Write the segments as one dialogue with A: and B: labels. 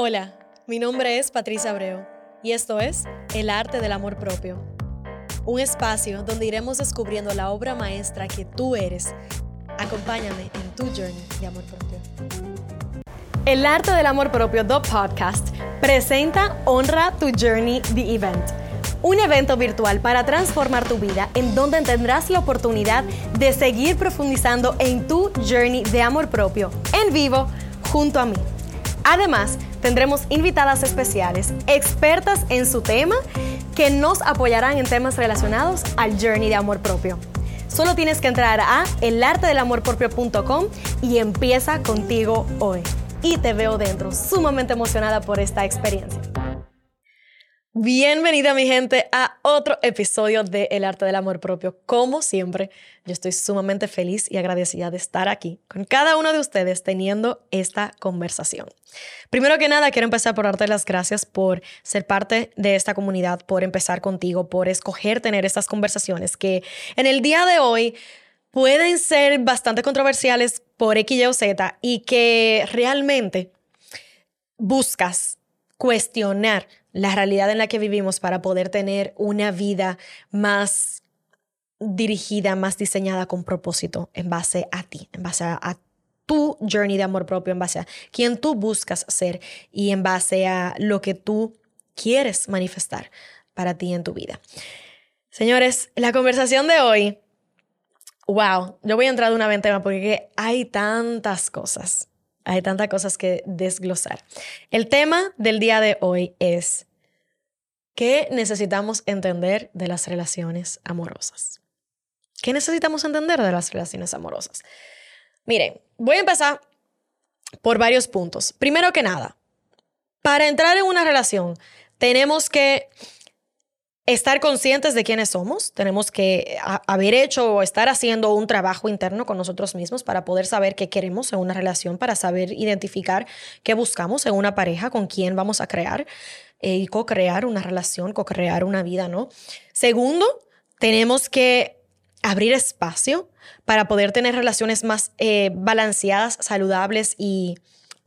A: Hola, mi nombre es Patricia Abreu y esto es El Arte del Amor Propio, un espacio donde iremos descubriendo la obra maestra que tú eres. Acompáñame en tu journey de amor propio. El Arte del Amor Propio, The Podcast, presenta Honra tu Journey, The Event. Un evento virtual para transformar tu vida en donde tendrás la oportunidad de seguir profundizando en tu journey de amor propio en vivo junto a mí. Además, tendremos invitadas especiales, expertas en su tema, que nos apoyarán en temas relacionados al journey de amor propio. Solo tienes que entrar a elartedelamorpropio.com y empieza contigo hoy. Y te veo dentro, sumamente emocionada por esta experiencia. Bienvenida mi gente a otro episodio de El arte del amor propio. Como siempre, yo estoy sumamente feliz y agradecida de estar aquí con cada uno de ustedes teniendo esta conversación. Primero que nada, quiero empezar por darte las gracias por ser parte de esta comunidad, por empezar contigo, por escoger tener estas conversaciones que en el día de hoy pueden ser bastante controversiales por X, Y o Z y que realmente buscas cuestionar la realidad en la que vivimos para poder tener una vida más dirigida, más diseñada con propósito en base a ti, en base a, tu journey de amor propio, en base a quien tú buscas ser y en base a lo que tú quieres manifestar para ti en tu vida. Señores, la conversación de hoy, wow, yo voy a entrar de una ventana porque hay tantas cosas hay tantas cosas que desglosar. El tema del día de hoy es ¿qué necesitamos entender de las relaciones amorosas? ¿Qué necesitamos entender de las relaciones amorosas? Miren, voy a empezar por varios puntos. Primero que nada, para entrar en una relación tenemos que estar conscientes de quiénes somos, tenemos que haber hecho o estar haciendo un trabajo interno con nosotros mismos para poder saber qué queremos en una relación, para saber identificar qué buscamos en una pareja, con quién vamos a crear eh, y co-crear una relación, co-crear una vida, ¿no? Segundo, tenemos que abrir espacio para poder tener relaciones más eh, balanceadas, saludables y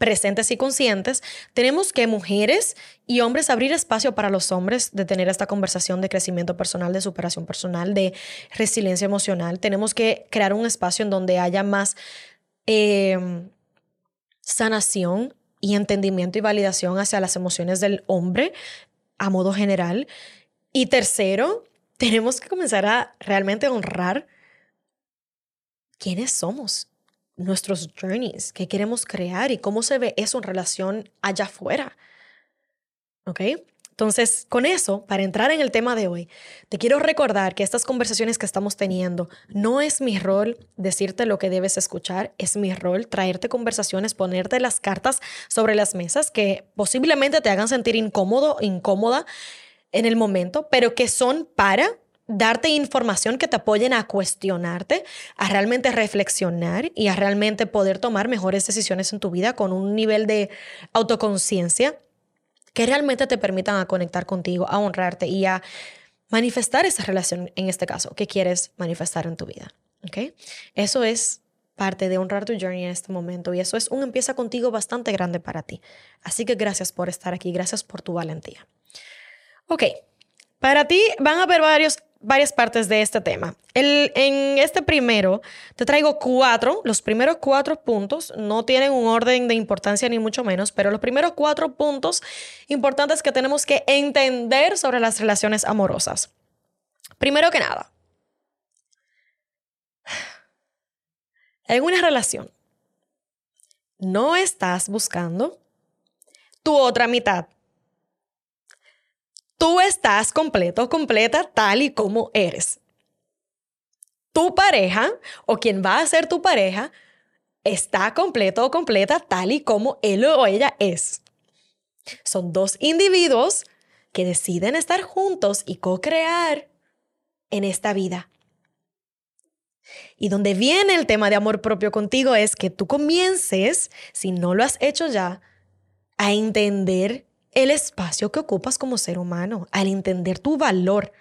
A: presentes y conscientes, tenemos que mujeres y hombres abrir espacio para los hombres de tener esta conversación de crecimiento personal, de superación personal, de resiliencia emocional. Tenemos que crear un espacio en donde haya más em, sanación y entendimiento y validación hacia las emociones del hombre a modo general. Y tercero, tenemos que comenzar a realmente honrar quiénes somos nuestros journeys, qué queremos crear y cómo se ve eso en relación allá afuera. ¿Ok? Entonces, con eso, para entrar en el tema de hoy, te quiero recordar que estas conversaciones que estamos teniendo no es mi rol decirte lo que debes escuchar, es mi rol traerte conversaciones, ponerte las cartas sobre las mesas que posiblemente te hagan sentir incómodo, incómoda en el momento, pero que son para darte información que te apoyen a cuestionarte, a realmente reflexionar y a realmente poder tomar mejores decisiones en tu vida con un nivel de autoconciencia que realmente te permitan a conectar contigo, a honrarte y a manifestar esa relación, en este caso, que quieres manifestar en tu vida. ¿Ok? Eso es parte de honrar tu journey en este momento y eso es un empieza contigo bastante grande para ti. Así que gracias por estar aquí, gracias por tu valentía. Ok, para ti van a haber varios varias partes de este tema. En este primero te traigo cuatro, los primeros cuatro puntos no tienen un orden de importancia ni mucho menos, pero los primeros cuatro puntos importantes que tenemos que entender sobre las relaciones amorosas. Primero que nada, en una relación no estás buscando tu otra mitad Tú estás completo, completa, tal y como eres. Tu pareja o quien va a ser tu pareja está completo o completa tal y como él o ella es. Son dos individuos que deciden estar juntos y co-crear en esta vida. Y donde viene el tema de amor propio contigo es que tú comiences, si no lo has hecho ya, a entender el espacio que ocupas como ser humano, al entender tu valor,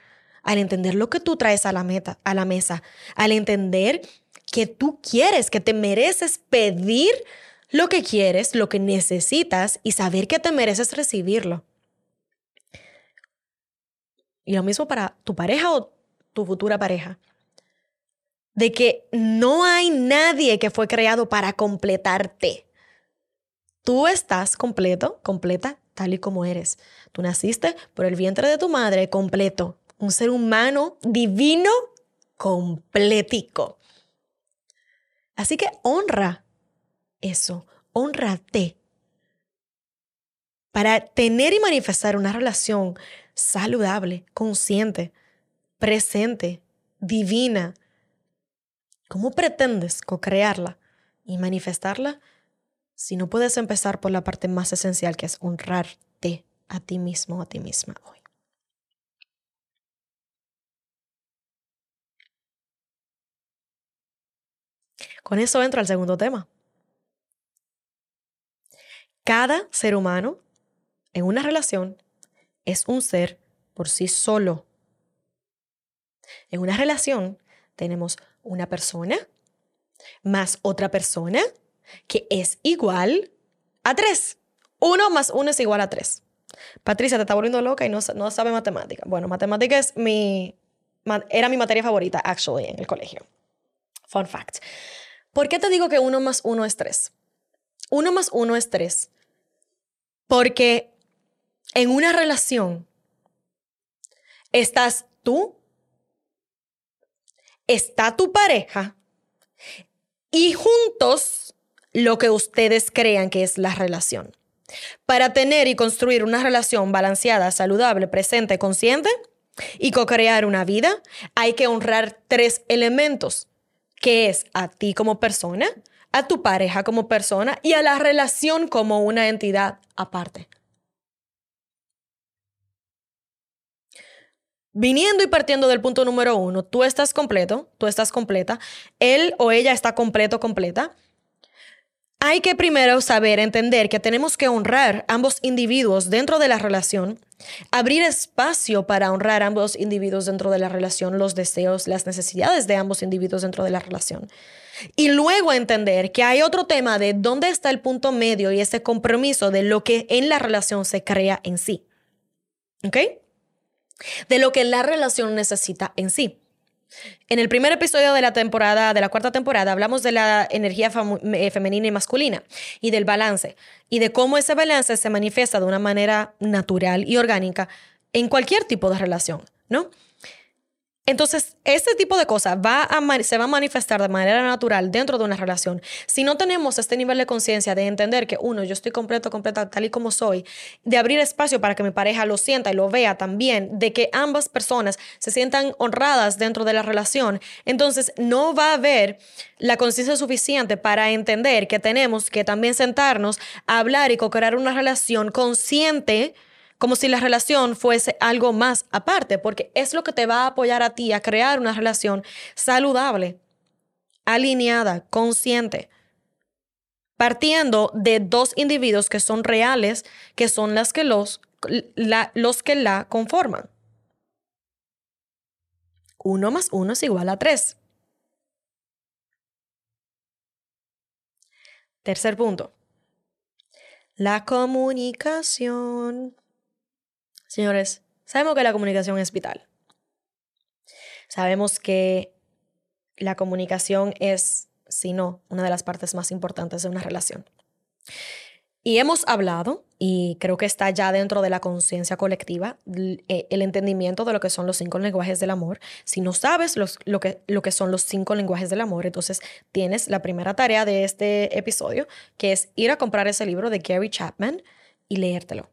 A: al entender lo que tú traes a la, meta, a la mesa, al entender que tú quieres, que te mereces pedir lo que quieres, lo que necesitas y saber que te mereces recibirlo. Y lo mismo para tu pareja o tu futura pareja. De que no hay nadie que fue creado para completarte. Tú estás completo, completa, tal y como eres. Tú naciste por el vientre de tu madre completo. Un ser humano divino completico. Así que honra eso, honrate. Para tener y manifestar una relación saludable, consciente, presente, divina, ¿cómo pretendes co-crearla y manifestarla si no puedes empezar por la parte más esencial que es honrarte a ti mismo, a ti misma hoy? Con eso entro al segundo tema. Cada ser humano en una relación es un ser por sí solo. En una relación tenemos una persona más otra persona que es igual a tres. Uno más uno es igual a tres. Patricia te está volviendo loca y no, no sabe matemática. Bueno, matemática es mi, era mi materia favorita, actually, en el colegio. Fun fact. ¿Por qué te digo que uno más uno es tres? Uno más uno es tres. Porque en una relación estás tú, está tu pareja y juntos lo que ustedes crean que es la relación. Para tener y construir una relación balanceada, saludable, presente, consciente y co-crear una vida, hay que honrar tres elementos que es a ti como persona, a tu pareja como persona y a la relación como una entidad aparte. Viniendo y partiendo del punto número uno, tú estás completo, tú estás completa, él o ella está completo, completa. Hay que primero saber, entender que tenemos que honrar ambos individuos dentro de la relación, abrir espacio para honrar ambos individuos dentro de la relación, los deseos, las necesidades de ambos individuos dentro de la relación. Y luego entender que hay otro tema de dónde está el punto medio y ese compromiso de lo que en la relación se crea en sí. ¿Ok? De lo que la relación necesita en sí. En el primer episodio de la temporada, de la cuarta temporada, hablamos de la energía eh, femenina y masculina y del balance y de cómo ese balance se manifiesta de una manera natural y orgánica en cualquier tipo de relación, ¿no? Entonces, este tipo de cosas va se va a manifestar de manera natural dentro de una relación. Si no tenemos este nivel de conciencia de entender que, uno, yo estoy completo, completa, tal y como soy, de abrir espacio para que mi pareja lo sienta y lo vea también, de que ambas personas se sientan honradas dentro de la relación, entonces no va a haber la conciencia suficiente para entender que tenemos que también sentarnos a hablar y co-crear una relación consciente como si la relación fuese algo más aparte, porque es lo que te va a apoyar a ti a crear una relación saludable, alineada, consciente, partiendo de dos individuos que son reales, que son las que los, los que la conforman. Uno más uno es igual a tres. Tercer punto. La comunicación. Señores, sabemos que la comunicación es vital. Sabemos que la comunicación es, si no, una de las partes más importantes de una relación. Y hemos hablado, y creo que está ya dentro de la conciencia colectiva, eh, el entendimiento de lo que son los cinco lenguajes del amor. Si no sabes lo, que, lo que son los cinco lenguajes del amor, entonces tienes la primera tarea de este episodio, que es ir a comprar ese libro de Gary Chapman y leértelo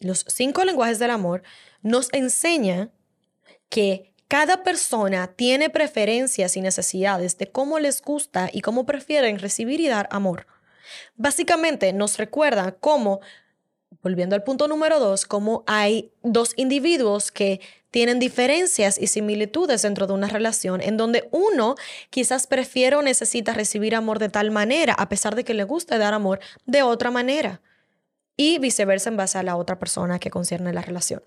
A: los cinco lenguajes del amor, nos enseña que cada persona tiene preferencias y necesidades de cómo les gusta y cómo prefieren recibir y dar amor. Básicamente nos recuerda cómo, volviendo al punto número dos, cómo hay dos individuos que tienen diferencias y similitudes dentro de una relación en donde uno quizás prefiere o necesita recibir amor de tal manera, a pesar de que le gusta dar amor de otra manera y viceversa en base a la otra persona que concierne la relación.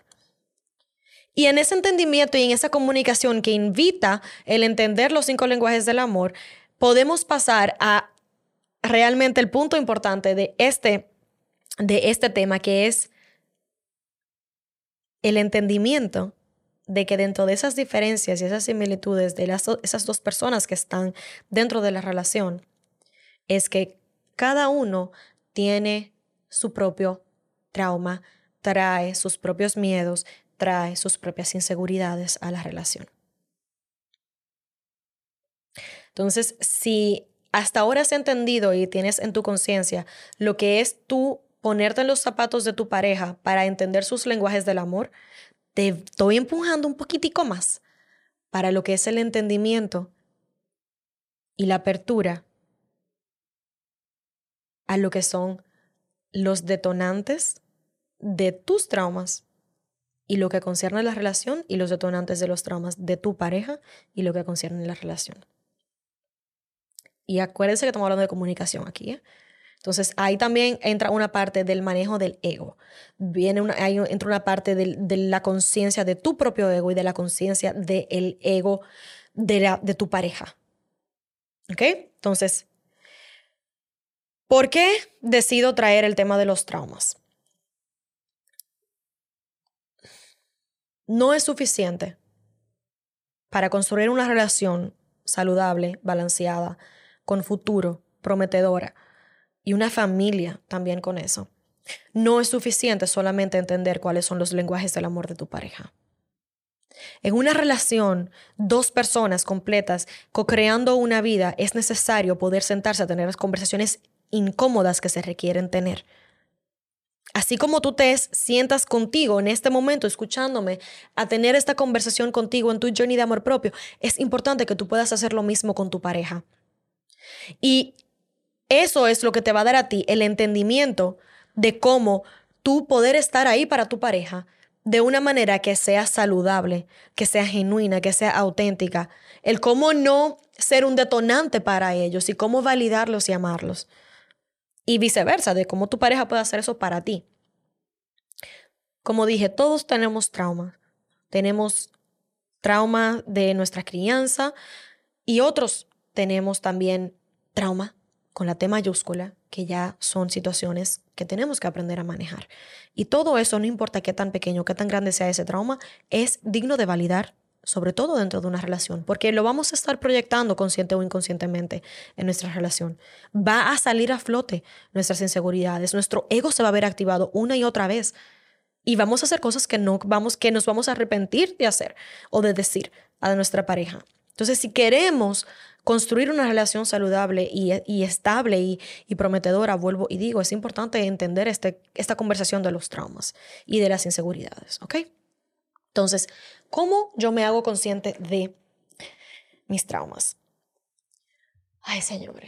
A: Y en ese entendimiento y en esa comunicación que invita el entender los cinco lenguajes del amor, podemos pasar a realmente el punto importante de este, de este tema, que es el entendimiento de que dentro de esas diferencias y esas similitudes de las, esas dos personas que están dentro de la relación, es que cada uno tiene su propio trauma, trae sus propios miedos, trae sus propias inseguridades a la relación. Entonces, si hasta ahora has entendido y tienes en tu conciencia lo que es tú ponerte en los zapatos de tu pareja para entender sus lenguajes del amor, te estoy empujando un poquitico más para lo que es el entendimiento y la apertura a lo que son los detonantes de tus traumas y lo que concierne a la relación y los detonantes de los traumas de tu pareja y lo que concierne a la relación. Y acuérdense que estamos hablando de comunicación aquí. ¿eh? Entonces ahí también entra una parte del manejo del ego. Viene una, ahí entra una parte de la conciencia de tu propio ego y de la conciencia del ego de, de tu pareja. ¿Ok? Entonces, ¿por qué decido traer el tema de los traumas? No es suficiente para construir una relación saludable, balanceada, con futuro, prometedora y una familia también con eso. No es suficiente solamente entender cuáles son los lenguajes del amor de tu pareja. En una relación, dos personas completas, co-creando una vida, es necesario poder sentarse a tener las conversaciones incómodas que se requieren tener. Así como tú te sientas contigo en este momento, escuchándome, a tener esta conversación contigo en tu journey de amor propio, es importante que tú puedas hacer lo mismo con tu pareja. Y eso es lo que te va a dar a ti el entendimiento de cómo tú poder estar ahí para tu pareja de una manera que sea saludable, que sea genuina, que sea auténtica. El cómo no ser un detonante para ellos y cómo validarlos y amarlos. Y viceversa, de cómo tu pareja puede hacer eso para ti. Como dije, todos tenemos trauma. Tenemos trauma de nuestra crianza y otros tenemos también trauma con la T mayúscula, que ya son situaciones que tenemos que aprender a manejar. Y todo eso, no importa qué tan pequeño, qué tan grande sea ese trauma, es digno de validar, sobre todo dentro de una relación, porque lo vamos a estar proyectando consciente o inconscientemente en nuestra relación. Va a salir a flote nuestras inseguridades, nuestro ego se va a ver activado una y otra vez. Y vamos a hacer cosas que, no vamos, que nos vamos a arrepentir de hacer o de decir a nuestra pareja. Entonces, si queremos construir una relación saludable y, estable y, prometedora, vuelvo y digo, es importante entender este, esta conversación de los traumas y de las inseguridades, ¿ok? Entonces, ¿cómo yo me hago consciente de mis traumas? Ay, señor.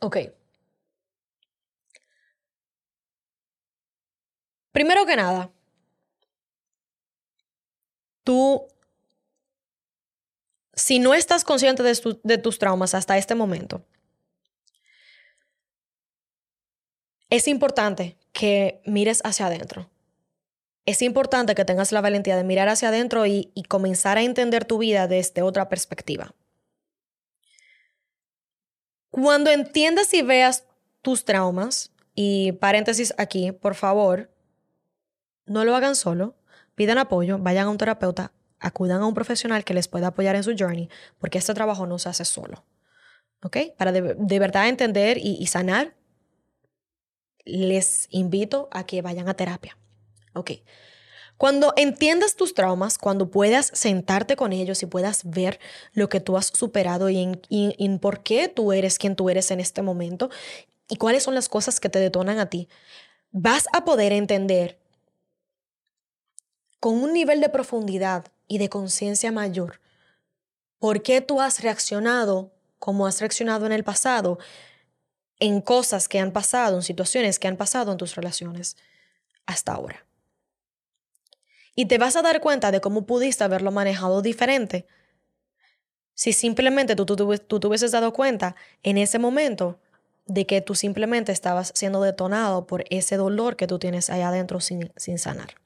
A: Ok. Primero que nada, tú, si no estás consciente de, tus traumas hasta este momento, es importante que mires hacia adentro. Es importante que tengas la valentía de mirar hacia adentro y, y, comenzar a entender tu vida desde otra perspectiva. Cuando entiendas y veas tus traumas, y paréntesis aquí, por favor, no lo hagan solo, pidan apoyo, vayan a un terapeuta, acudan a un profesional que les pueda apoyar en su journey, porque este trabajo no se hace solo. ¿Ok? Para de, verdad entender y, sanar, les invito a que vayan a terapia. ¿Ok? Cuando entiendas tus traumas, cuando puedas sentarte con ellos y puedas ver lo que tú has superado y en por qué tú eres quien tú eres en este momento y cuáles son las cosas que te detonan a ti, vas a poder entender con un nivel de profundidad y de conciencia mayor. ¿Por qué tú has reaccionado como has reaccionado en el pasado en cosas que han pasado, en situaciones que han pasado en tus relaciones hasta ahora? Y te vas a dar cuenta de cómo pudiste haberlo manejado diferente si simplemente tú, tú, tú, te hubieses dado cuenta en ese momento de que tú simplemente estabas siendo detonado por ese dolor que tú tienes allá adentro sin, sin sanar.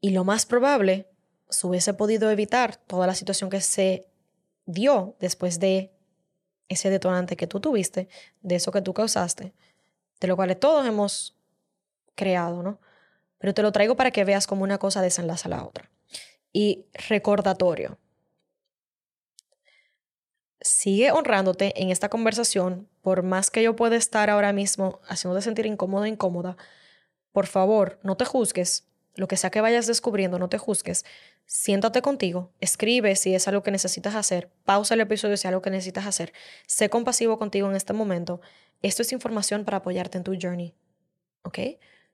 A: Y lo más probable, se hubiese podido evitar toda la situación que se dio después de ese detonante que tú tuviste, de eso que tú causaste, de lo cual todos hemos creado, ¿no? Pero te lo traigo para que veas cómo una cosa desenlaza a la otra. Y recordatorio. Sigue honrándote en esta conversación, por más que yo pueda estar ahora mismo haciéndote sentir incómodo, incómoda. Por favor, no te juzgues. Lo que sea que vayas descubriendo, no te juzgues. Siéntate contigo, escribe si es algo que necesitas hacer, pausa el episodio si es algo que necesitas hacer. Sé compasivo contigo en este momento. Esto es información para apoyarte en tu journey. ¿Ok?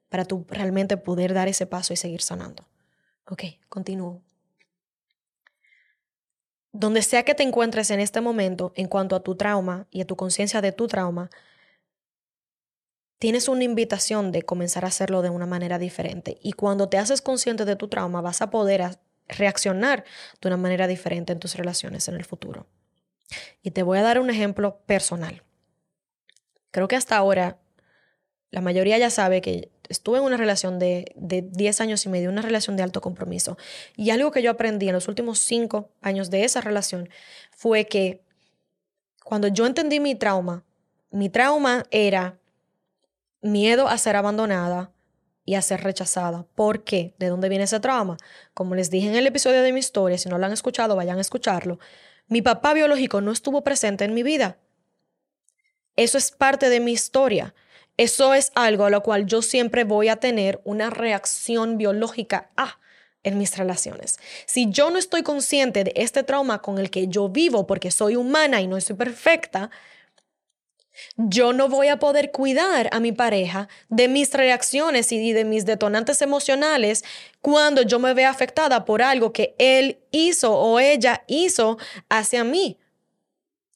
A: Para tú realmente poder dar ese paso y seguir sanando. Ok, continúo. Donde sea que te encuentres en este momento en cuanto a tu trauma y a tu conciencia de tu trauma, tienes una invitación de comenzar a hacerlo de una manera diferente. Y cuando te haces consciente de tu trauma, vas a poder reaccionar de una manera diferente en tus relaciones en el futuro. Y te voy a dar un ejemplo personal. Creo que hasta ahora la mayoría ya sabe que estuve en una relación de, de 10 años y medio, una relación de alto compromiso. Y algo que yo aprendí en los últimos 5 años de esa relación fue que cuando yo entendí mi trauma, mi trauma era miedo a ser abandonada y a ser rechazada. ¿Por qué? ¿De dónde viene ese trauma? Como les dije en el episodio de mi historia, si no lo han escuchado, vayan a escucharlo. Mi papá biológico no estuvo presente en mi vida. Eso es parte de mi historia. Eso es algo a lo cual yo siempre voy a tener una reacción biológica a en mis relaciones. Si yo no estoy consciente de este trauma con el que yo vivo porque soy humana y no soy perfecta, yo no voy a poder cuidar a mi pareja de mis reacciones y de mis detonantes emocionales cuando yo me vea afectada por algo que él hizo o ella hizo hacia mí.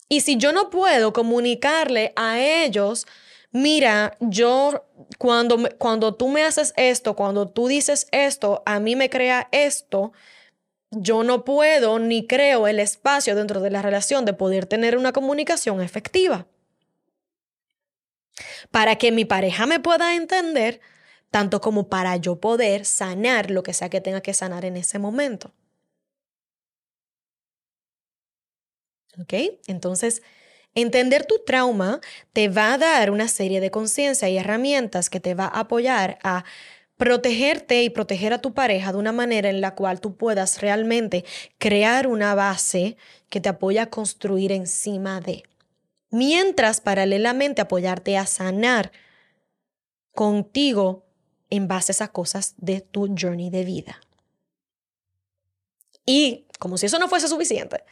A: Y si yo no puedo comunicarle a ellos mira, yo cuando, cuando tú me haces esto, cuando tú dices esto, a mí me crea esto, yo no puedo ni creo el espacio dentro de la relación de poder tener una comunicación efectiva. Para que mi pareja me pueda entender, tanto como para yo poder sanar lo que sea que tenga que sanar en ese momento. ¿Ok? Entonces, Entender tu trauma te va a dar una serie de conciencia y herramientas que te va a apoyar a protegerte y proteger a tu pareja de una manera en la cual tú puedas realmente crear una base que te apoya a construir encima de. Mientras paralelamente apoyarte a sanar contigo en base a esas cosas de tu journey de vida. Y como si eso no fuese suficiente,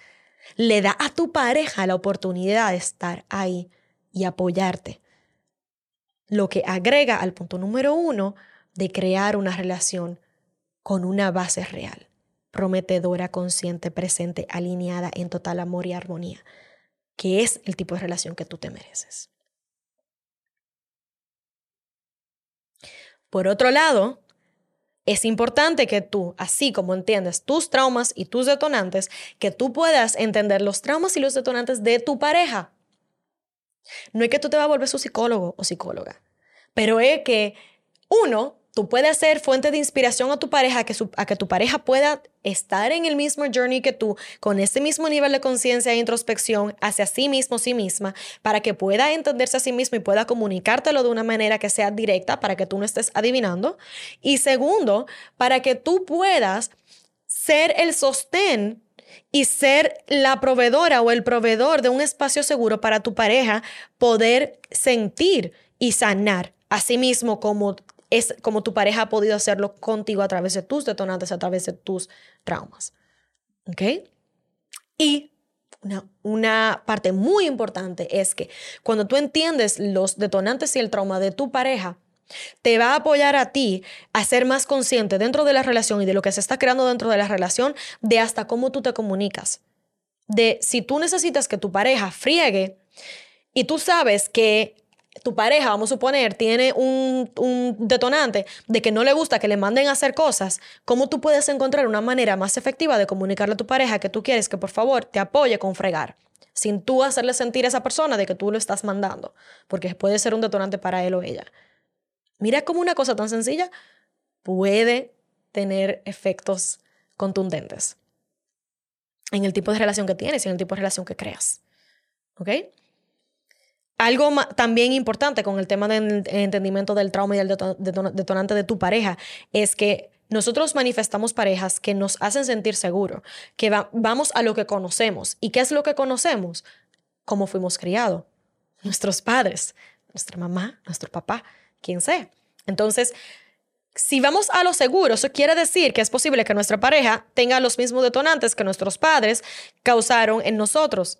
A: le da a tu pareja la oportunidad de estar ahí y apoyarte. Lo que agrega al punto número uno de crear una relación con una base real, prometedora, consciente, presente, alineada en total amor y armonía, que es el tipo de relación que tú te mereces. Por otro lado, es importante que tú, así como entiendes tus traumas y tus detonantes, que tú puedas entender los traumas y los detonantes de tu pareja. No es que tú te vas a volver su psicólogo o psicóloga, pero es que uno, tú puedes ser fuente de inspiración a tu pareja, que a que tu pareja pueda estar en el mismo journey que tú, con ese mismo nivel de conciencia e introspección hacia sí mismo, sí misma, para que pueda entenderse a sí mismo y pueda comunicártelo de una manera que sea directa, para que tú no estés adivinando. Y segundo, para que tú puedas ser el sostén y ser la proveedora o el proveedor de un espacio seguro para tu pareja poder sentir y sanar a sí mismo como es como tu pareja ha podido hacerlo contigo a través de tus detonantes, a través de tus traumas. ¿Ok? Y una, una, parte muy importante es que cuando tú entiendes los detonantes y el trauma de tu pareja, te va a apoyar a ti a ser más consciente dentro de la relación y de lo que se está creando dentro de la relación, de hasta cómo tú te comunicas. De si tú necesitas que tu pareja friegue y tú sabes que tu pareja, vamos a suponer, tiene un, detonante de que no le gusta que le manden a hacer cosas, ¿cómo tú puedes encontrar una manera más efectiva de comunicarle a tu pareja que tú quieres que por favor te apoye con fregar? Sin tú hacerle sentir a esa persona de que tú lo estás mandando, porque puede ser un detonante para él o ella. Mira cómo una cosa tan sencilla puede tener efectos contundentes en el tipo de relación que tienes y en el tipo de relación que creas. ¿Ok? Algo también importante con el tema del entendimiento del trauma y del detonante de tu pareja es que nosotros manifestamos parejas que nos hacen sentir seguros, que vamos a lo que conocemos. ¿Y qué es lo que conocemos? Cómo fuimos criados, nuestros padres, nuestra mamá, nuestro papá, quien sea. Entonces, si vamos a lo seguro, eso quiere decir que es posible que nuestra pareja tenga los mismos detonantes que nuestros padres causaron en nosotros.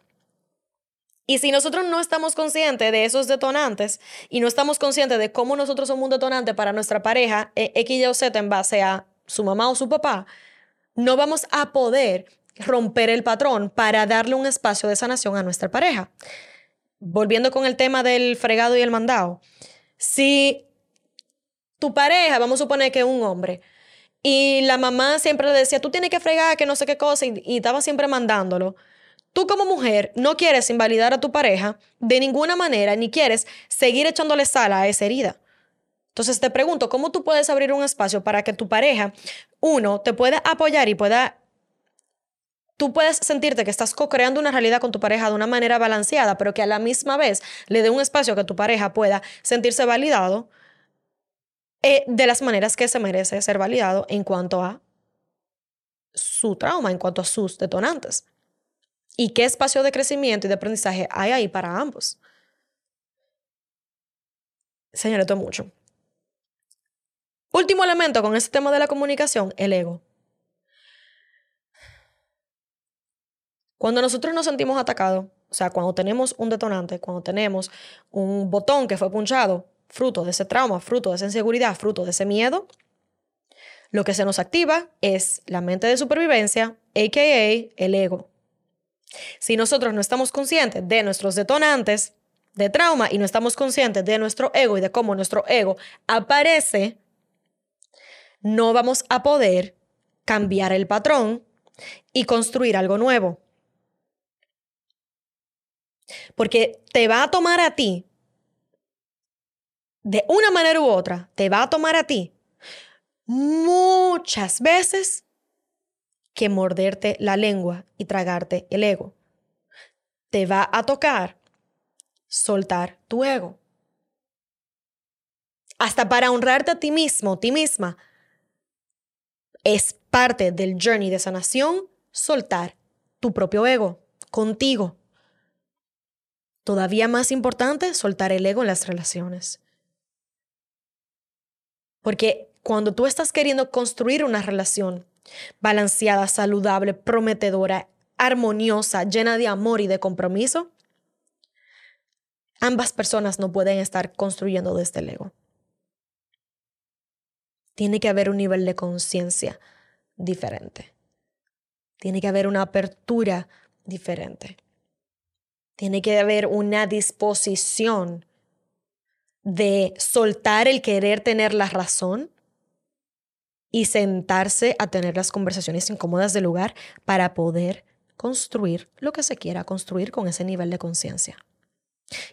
A: Y si nosotros no estamos conscientes de esos detonantes y no estamos conscientes de cómo nosotros somos un detonante para nuestra pareja, eh, X, Y o Z en base a su mamá o su papá, no vamos a poder romper el patrón para darle un espacio de sanación a nuestra pareja. Volviendo con el tema del fregado y el mandado. Si tu pareja, vamos a suponer que es un hombre, y la mamá siempre le decía, tú tienes que fregar, que no sé qué cosa, y, y estaba siempre mandándolo Tú como mujer no quieres invalidar a tu pareja de ninguna manera, ni quieres seguir echándole sal a esa herida. Entonces te pregunto, ¿cómo tú puedes abrir un espacio para que tu pareja, uno, te pueda apoyar y pueda, tú puedes sentirte que estás co-creando una realidad con tu pareja de una manera balanceada, pero que a la misma vez le dé un espacio que tu pareja pueda sentirse validado eh, de las maneras que se merece ser validado en cuanto a su trauma, en cuanto a sus detonantes y qué espacio de crecimiento y de aprendizaje hay ahí para ambos. Señores, esto es mucho. Último elemento con este tema de la comunicación, el ego. Cuando nosotros nos sentimos atacados, o sea, cuando tenemos un detonante, cuando tenemos un botón que fue punchado, fruto de ese trauma, fruto de esa inseguridad, fruto de ese miedo, lo que se nos activa es la mente de supervivencia, aka el ego. Si nosotros no estamos conscientes de nuestros detonantes de trauma y no estamos conscientes de nuestro ego y de cómo nuestro ego aparece, no vamos a poder cambiar el patrón y construir algo nuevo. Porque te va a tomar a ti, de una manera u otra, te va a tomar a ti muchas veces que morderte la lengua y tragarte el ego. Te va a tocar soltar tu ego. Hasta para honrarte a ti mismo, ti misma, es parte del journey de sanación soltar tu propio ego contigo. Todavía más importante, soltar el ego en las relaciones. Porque cuando tú estás queriendo construir una relación balanceada, saludable, prometedora, armoniosa, llena de amor y de compromiso, ambas personas no pueden estar construyendo desde el ego. Tiene que haber un nivel de conciencia diferente. Tiene que haber una apertura diferente. Tiene que haber una disposición de soltar el querer tener la razón y sentarse a tener las conversaciones incómodas del lugar para poder construir lo que se quiera construir con ese nivel de conciencia.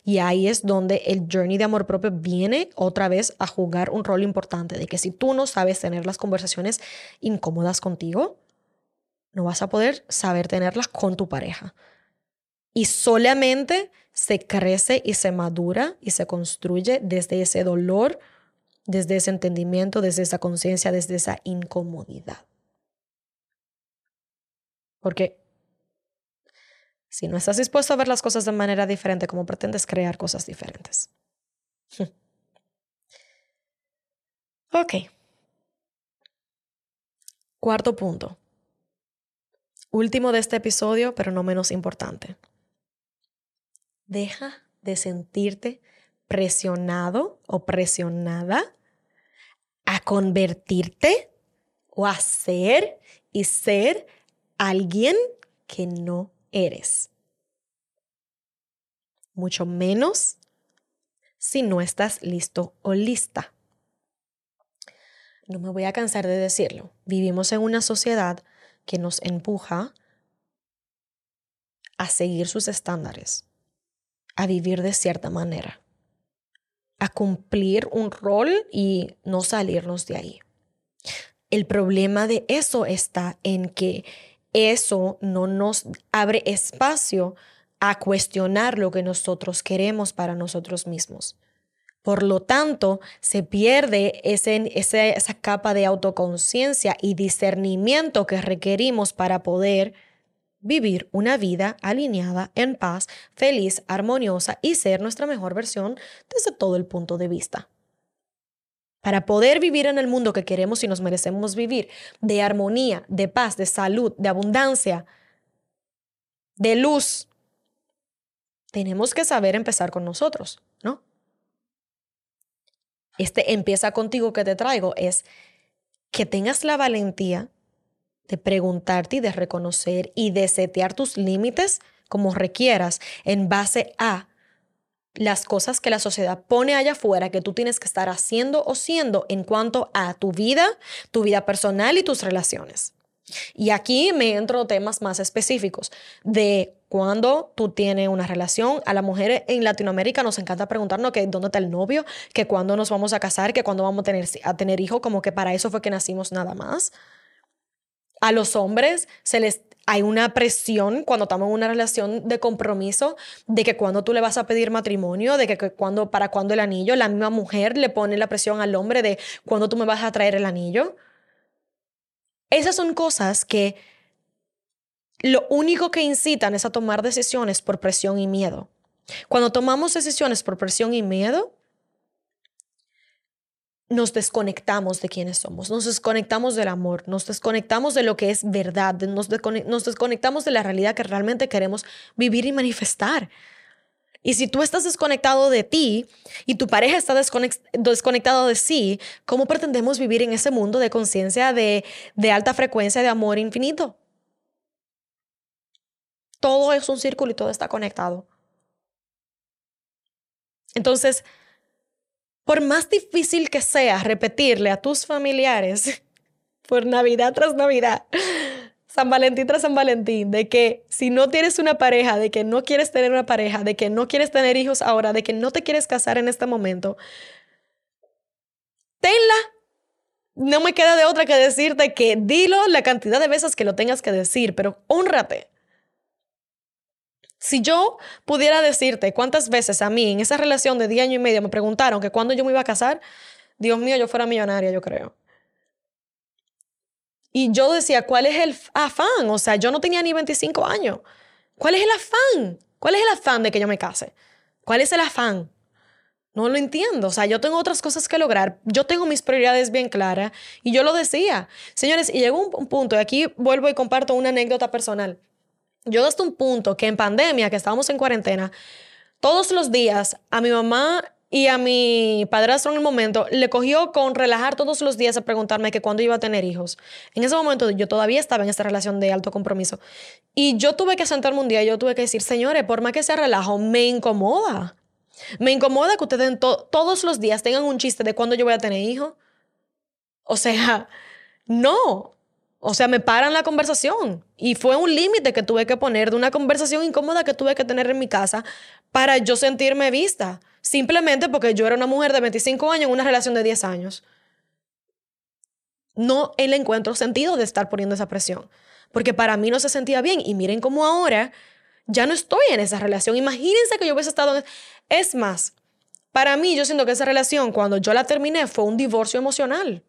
A: Y ahí es donde el journey de amor propio viene otra vez a jugar un rol importante, de que si tú no sabes tener las conversaciones incómodas contigo, no vas a poder saber tenerlas con tu pareja. Y solamente se crece y se madura y se construye desde ese dolor desde ese entendimiento, desde esa conciencia, desde esa incomodidad. Porque si no estás dispuesto a ver las cosas de manera diferente, ¿cómo pretendes crear cosas diferentes? ok. Cuarto punto. Último de este episodio, pero no menos importante. Deja de sentirte presionado o presionada a convertirte o a ser y ser alguien que no eres. Mucho menos si no estás listo o lista. No me voy a cansar de decirlo. Vivimos en una sociedad que nos empuja a seguir sus estándares, a vivir de cierta manera a cumplir un rol y no salirnos de ahí. El problema de eso está en que eso no nos abre espacio a cuestionar lo que nosotros queremos para nosotros mismos. Por lo tanto, se pierde esa capa de autoconciencia y discernimiento que requerimos para poder vivir una vida alineada, en paz, feliz, armoniosa y ser nuestra mejor versión desde todo el punto de vista. Para poder vivir en el mundo que queremos y nos merecemos vivir, de armonía, de paz, de salud, de abundancia, de luz, tenemos que saber empezar con nosotros, ¿no? este empieza contigo que te traigo es que tengas la valentía de preguntarte y de reconocer y de setear tus límites como requieras en base a las cosas que la sociedad pone allá afuera que tú tienes que estar haciendo o siendo en cuanto a tu vida, tu vida personal y tus relaciones. Y aquí me entro temas más específicos de cuando tú tienes una relación. A las mujeres en Latinoamérica nos encanta preguntarnos que dónde está el novio, que cuándo nos vamos a casar, que cuándo vamos a tener, a tener hijos, como que para eso fue que nacimos nada más. A los hombres se les hay una presión cuando estamos en una relación de compromiso de que cuando tú le vas a pedir matrimonio, de que, cuando para cuando el anillo, la misma mujer le pone la presión al hombre de cuando tú me vas a traer el anillo. Esas son cosas que lo único que incitan es a tomar decisiones por presión y miedo. Cuando tomamos decisiones por presión y miedo, nos desconectamos de quiénes somos, nos desconectamos del amor, nos desconectamos de lo que es verdad, nos, desconectamos de la realidad que realmente queremos vivir y manifestar. Y si tú estás desconectado de ti y tu pareja está desconectado de sí, ¿cómo pretendemos vivir en ese mundo de conciencia de, de alta frecuencia de amor infinito? Todo es un círculo y todo está conectado. Entonces, por más difícil que sea repetirle a tus familiares por Navidad tras Navidad, San Valentín tras San Valentín, de que si no tienes una pareja, de que no quieres tener una pareja, de que no quieres tener hijos ahora, de que no te quieres casar en este momento, tenla. No me queda de otra que decirte que dilo la cantidad de veces que lo tengas que decir, pero honrate. Si yo pudiera decirte cuántas veces a mí en esa relación de 10 años y medio me preguntaron que cuándo yo me iba a casar, Dios mío, yo fuera millonaria, yo creo. Y yo decía, ¿cuál es el afán? O sea, yo no tenía ni 25 años. ¿Cuál es el afán? ¿Cuál es el afán de que yo me case? ¿Cuál es el afán? No lo entiendo. O sea, yo tengo otras cosas que lograr. Yo tengo mis prioridades bien claras. Y yo lo decía. Señores, y llegó un punto, y aquí vuelvo y comparto una anécdota personal. Yo hasta un punto que en pandemia, que estábamos en cuarentena, todos los días a mi mamá y a mi padrastro en el momento le cogió con relajar todos los días a preguntarme que cuándo iba a tener hijos. En ese momento yo todavía estaba en esta relación de alto compromiso. Y yo tuve que sentarme un día y yo tuve que decir, señores, por más que sea relajo, me incomoda. Me incomoda que ustedes todos los días tengan un chiste de cuándo yo voy a tener hijos. O sea, no. O sea, me paran la conversación. Y fue un límite que tuve que poner de una conversación incómoda que tuve que tener en mi casa para yo sentirme vista. Simplemente porque yo era una mujer de 25 años en una relación de 10 años. No le encuentro sentido de estar poniendo esa presión. Porque para mí no se sentía bien. Y miren cómo ahora ya no estoy en esa relación. Imagínense que yo hubiese estado... Es más, para mí yo siento que esa relación, cuando yo la terminé, fue un divorcio emocional.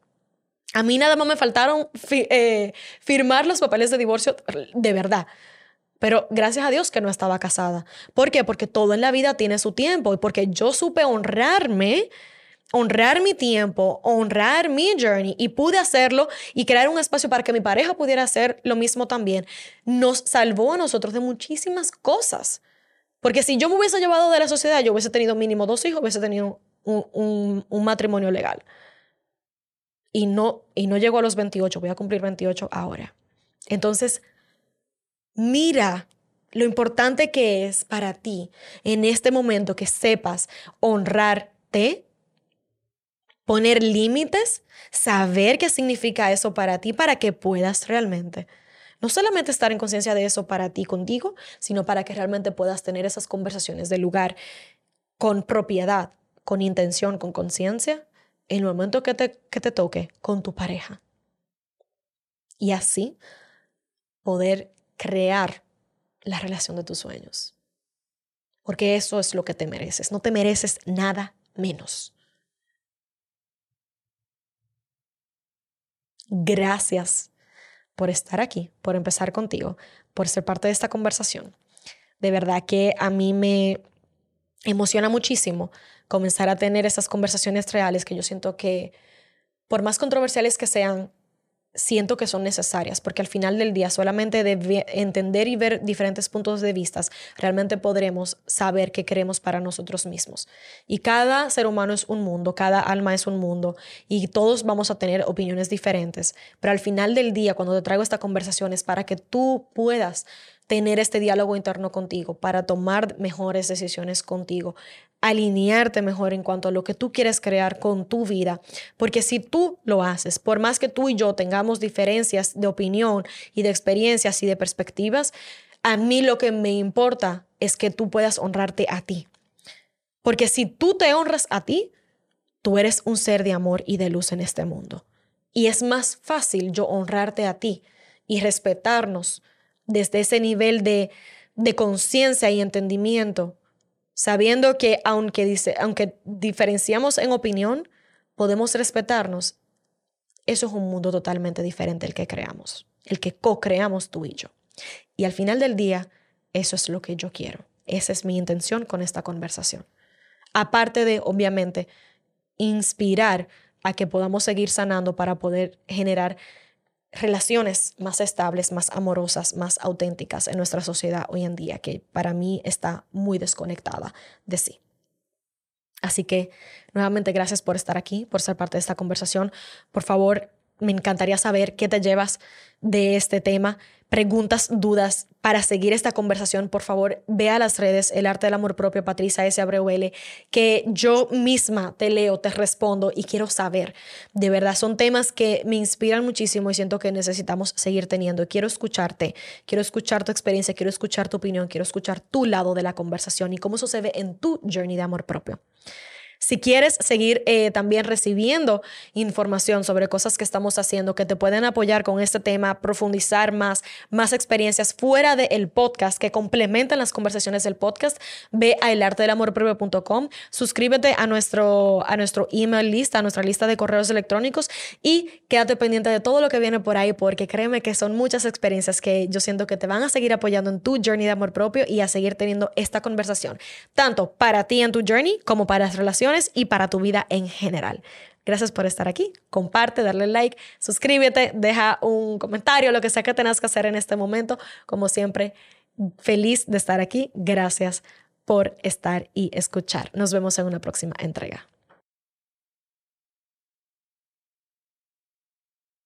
A: A mí nada más me faltaron eh, firmar los papeles de divorcio de verdad. Pero gracias a Dios que no estaba casada. ¿Por qué? Porque todo en la vida tiene su tiempo y porque yo supe honrarme, honrar mi tiempo, honrar mi journey y pude hacerlo y crear un espacio para que mi pareja pudiera hacer lo mismo también. Nos salvó a nosotros de muchísimas cosas. Porque si yo me hubiese llevado de la sociedad, yo hubiese tenido mínimo dos hijos, hubiese tenido un matrimonio legal y no, y no llego a los 28, voy a cumplir 28 ahora. Entonces, mira lo importante que es para ti en este momento que sepas honrarte, poner límites, saber qué significa eso para ti, para que puedas realmente no solamente estar en conciencia de eso para ti contigo, sino para que realmente puedas tener esas conversaciones de lugar con propiedad, con intención, con conciencia, el momento que te, que te toque con tu pareja. y así poder crear la relación de tus sueños. Porque eso es lo que te mereces. No te mereces nada menos. Gracias por estar aquí, por empezar contigo, por ser parte de esta conversación. De verdad que a mí me emociona muchísimo comenzar a tener esas conversaciones reales que yo siento que, por más controversiales que sean, siento que son necesarias, porque al final del día solamente de entender y ver diferentes puntos de vista, realmente podremos saber qué queremos para nosotros mismos. Y cada ser humano es un mundo, cada alma es un mundo, y todos vamos a tener opiniones diferentes, pero al final del día, cuando te traigo esta conversación, es para que tú puedas tener este diálogo interno contigo, para tomar mejores decisiones contigo, alinearte mejor en cuanto a lo que tú quieres crear con tu vida. Porque si tú lo haces, por más que tú y yo tengamos diferencias de opinión y de experiencias y de perspectivas, a mí lo que me importa es que tú puedas honrarte a ti. Porque si tú te honras a ti, tú eres un ser de amor y de luz en este mundo. Y es más fácil yo honrarte a ti y respetarnos desde ese nivel de, de conciencia y entendimiento, sabiendo que aunque, aunque diferenciamos en opinión, podemos respetarnos, eso es un mundo totalmente diferente el que creamos, el que co-creamos tú y yo. Y al final del día, eso es lo que yo quiero. Esa es mi intención con esta conversación. Aparte de, obviamente, inspirar a que podamos seguir sanando para poder generar relaciones más estables, más amorosas, más auténticas en nuestra sociedad hoy en día, que para mí está muy desconectada de sí. Así que nuevamente gracias por estar aquí, por ser parte de esta conversación. Por favor, me encantaría saber qué te llevas de este tema preguntas, dudas, para seguir esta conversación, por favor, ve a las redes El Arte del Amor Propio, Patricia S. Abreu L, que yo misma te leo, te respondo y quiero saber. De verdad, son temas que me inspiran muchísimo y siento que necesitamos seguir teniendo. Quiero escucharte, quiero escuchar tu experiencia, quiero escuchar tu opinión, quiero escuchar tu lado de la conversación y cómo eso se ve en tu journey de amor propio. Si quieres seguir eh, también recibiendo información sobre cosas que estamos haciendo que te pueden apoyar con este tema, profundizar más, más experiencias fuera del podcast que complementan las conversaciones del podcast, ve a elartedelamorpropio.com, suscríbete a nuestro, a nuestro email lista, a nuestra lista de correos electrónicos y quédate pendiente de todo lo que viene por ahí porque créeme que son muchas experiencias que yo siento que te van a seguir apoyando en tu journey de amor propio y a seguir teniendo esta conversación, tanto para ti en tu journey como para las y para tu vida en general. Gracias por estar aquí. Comparte, darle like, suscríbete, deja un comentario, lo que sea que tengas que hacer en este momento. Como siempre, feliz de estar aquí. Gracias por estar y escuchar. Nos vemos en una próxima entrega.